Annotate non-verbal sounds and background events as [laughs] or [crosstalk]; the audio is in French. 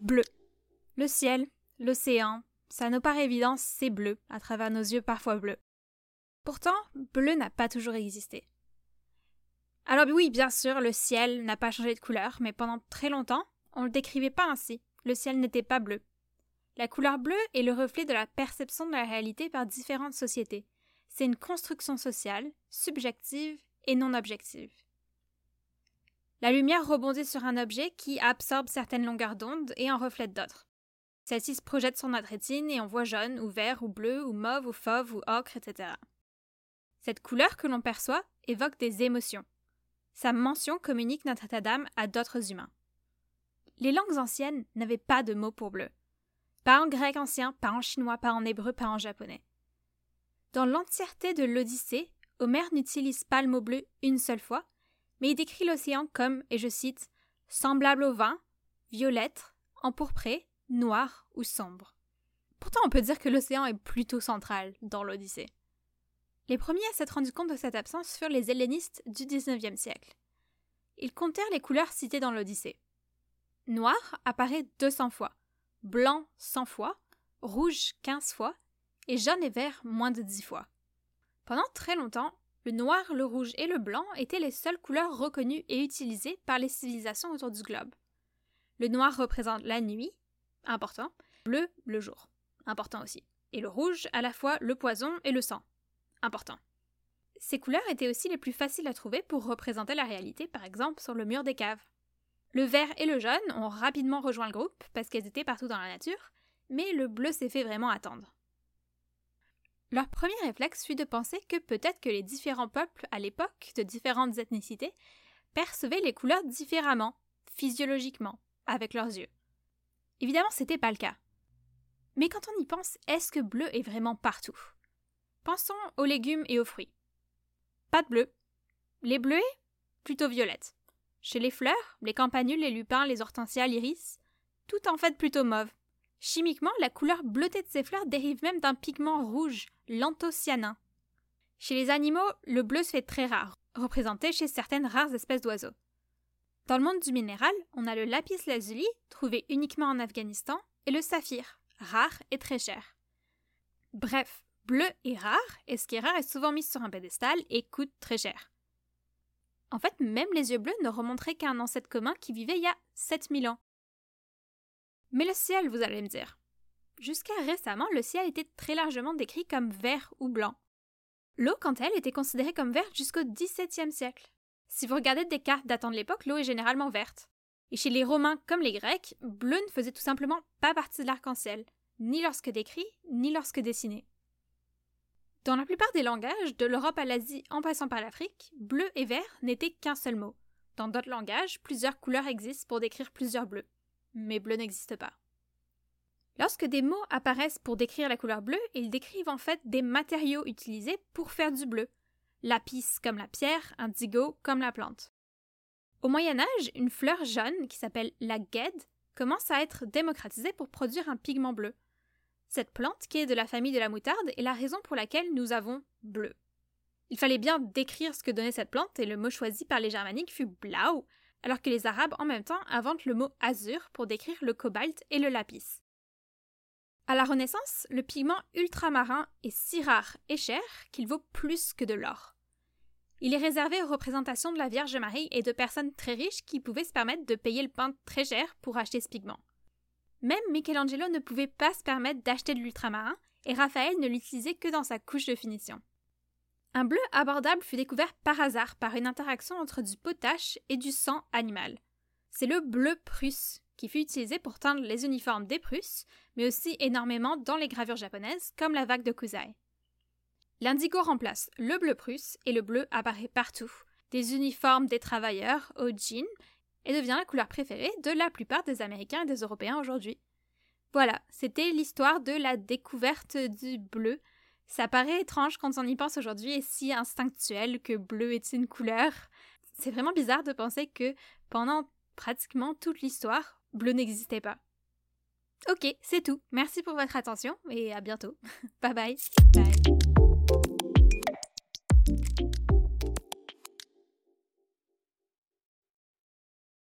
Bleu. Le ciel, l'océan, ça nous paraît évident, c'est bleu, à travers nos yeux parfois bleus. Pourtant, bleu n'a pas toujours existé. Alors oui, bien sûr, le ciel n'a pas changé de couleur, mais pendant très longtemps, on ne le décrivait pas ainsi. Le ciel n'était pas bleu. La couleur bleue est le reflet de la perception de la réalité par différentes sociétés. C'est une construction sociale, subjective et non objective. La lumière rebondit sur un objet qui absorbe certaines longueurs d'onde et en reflète d'autres. Celle-ci se projette sur notre rétine et on voit jaune ou vert ou bleu ou mauve ou fauve ou ocre, etc. Cette couleur que l'on perçoit évoque des émotions. Sa mention communique notre état d'âme à d'autres humains. Les langues anciennes n'avaient pas de mot pour bleu. Pas en grec ancien, pas en chinois, pas en hébreu, pas en japonais. Dans l'entièreté de l'Odyssée, Homère n'utilise pas le mot bleu une seule fois, mais il décrit l'océan comme, et je cite, semblable au vin, violette, empourpré, noir ou sombre. Pourtant, on peut dire que l'océan est plutôt central dans l'Odyssée. Les premiers à s'être rendus compte de cette absence furent les hellénistes du XIXe siècle. Ils comptèrent les couleurs citées dans l'Odyssée. Noir apparaît 200 fois, blanc 100 fois, rouge 15 fois, et jaune et vert moins de 10 fois. Pendant très longtemps, le noir, le rouge et le blanc étaient les seules couleurs reconnues et utilisées par les civilisations autour du globe. Le noir représente la nuit, important, bleu le jour, important aussi, et le rouge à la fois le poison et le sang, important. Ces couleurs étaient aussi les plus faciles à trouver pour représenter la réalité, par exemple sur le mur des caves. Le vert et le jaune ont rapidement rejoint le groupe parce qu'elles étaient partout dans la nature, mais le bleu s'est fait vraiment attendre. Leur premier réflexe fut de penser que peut-être que les différents peuples à l'époque, de différentes ethnicités, percevaient les couleurs différemment, physiologiquement, avec leurs yeux. Évidemment, c'était pas le cas. Mais quand on y pense, est-ce que bleu est vraiment partout? Pensons aux légumes et aux fruits. Pas de bleu. Les bleuets Plutôt violettes. Chez les fleurs, les campanules, les lupins, les hortensias, l'iris, tout en fait plutôt mauve. Chimiquement, la couleur bleutée de ces fleurs dérive même d'un pigment rouge, l'anthocyanin. Chez les animaux, le bleu se fait très rare, représenté chez certaines rares espèces d'oiseaux. Dans le monde du minéral, on a le lapis lazuli, trouvé uniquement en Afghanistan, et le saphir, rare et très cher. Bref, bleu est rare, et ce qui est rare est souvent mis sur un pédestal et coûte très cher. En fait, même les yeux bleus ne remonteraient qu'à un ancêtre commun qui vivait il y a 7000 ans. Mais le ciel, vous allez me dire. Jusqu'à récemment, le ciel était très largement décrit comme vert ou blanc. L'eau, quant à elle, était considérée comme verte jusqu'au XVIIe siècle. Si vous regardez des cartes datant de l'époque, l'eau est généralement verte. Et chez les Romains comme les Grecs, bleu ne faisait tout simplement pas partie de l'arc-en-ciel, ni lorsque décrit, ni lorsque dessiné. Dans la plupart des langages, de l'Europe à l'Asie en passant par l'Afrique, bleu et vert n'étaient qu'un seul mot. Dans d'autres langages, plusieurs couleurs existent pour décrire plusieurs bleus. Mais bleu n'existe pas. Lorsque des mots apparaissent pour décrire la couleur bleue, ils décrivent en fait des matériaux utilisés pour faire du bleu, lapis comme la pierre, indigo comme la plante. Au Moyen Âge, une fleur jaune qui s'appelle la guède commence à être démocratisée pour produire un pigment bleu. Cette plante, qui est de la famille de la moutarde, est la raison pour laquelle nous avons bleu. Il fallait bien décrire ce que donnait cette plante et le mot choisi par les germaniques fut blau, alors que les Arabes en même temps inventent le mot azur pour décrire le cobalt et le lapis. À la Renaissance, le pigment ultramarin est si rare et cher qu'il vaut plus que de l'or. Il est réservé aux représentations de la Vierge Marie et de personnes très riches qui pouvaient se permettre de payer le pain très cher pour acheter ce pigment. Même Michelangelo ne pouvait pas se permettre d'acheter de l'ultramarin et Raphaël ne l'utilisait que dans sa couche de finition. Un bleu abordable fut découvert par hasard par une interaction entre du potache et du sang animal. C'est le bleu prusse qui fut utilisé pour teindre les uniformes des Prusses, mais aussi énormément dans les gravures japonaises comme la vague de Kusai. L'indigo remplace le bleu prusse et le bleu apparaît partout, des uniformes des travailleurs au jean, et devient la couleur préférée de la plupart des Américains et des Européens aujourd'hui. Voilà, c'était l'histoire de la découverte du bleu. Ça paraît étrange quand on y pense aujourd'hui et si instinctuel que bleu est une couleur. C'est vraiment bizarre de penser que pendant pratiquement toute l'histoire, bleu n'existait pas. Ok, c'est tout. Merci pour votre attention et à bientôt. [laughs] bye bye. Bye.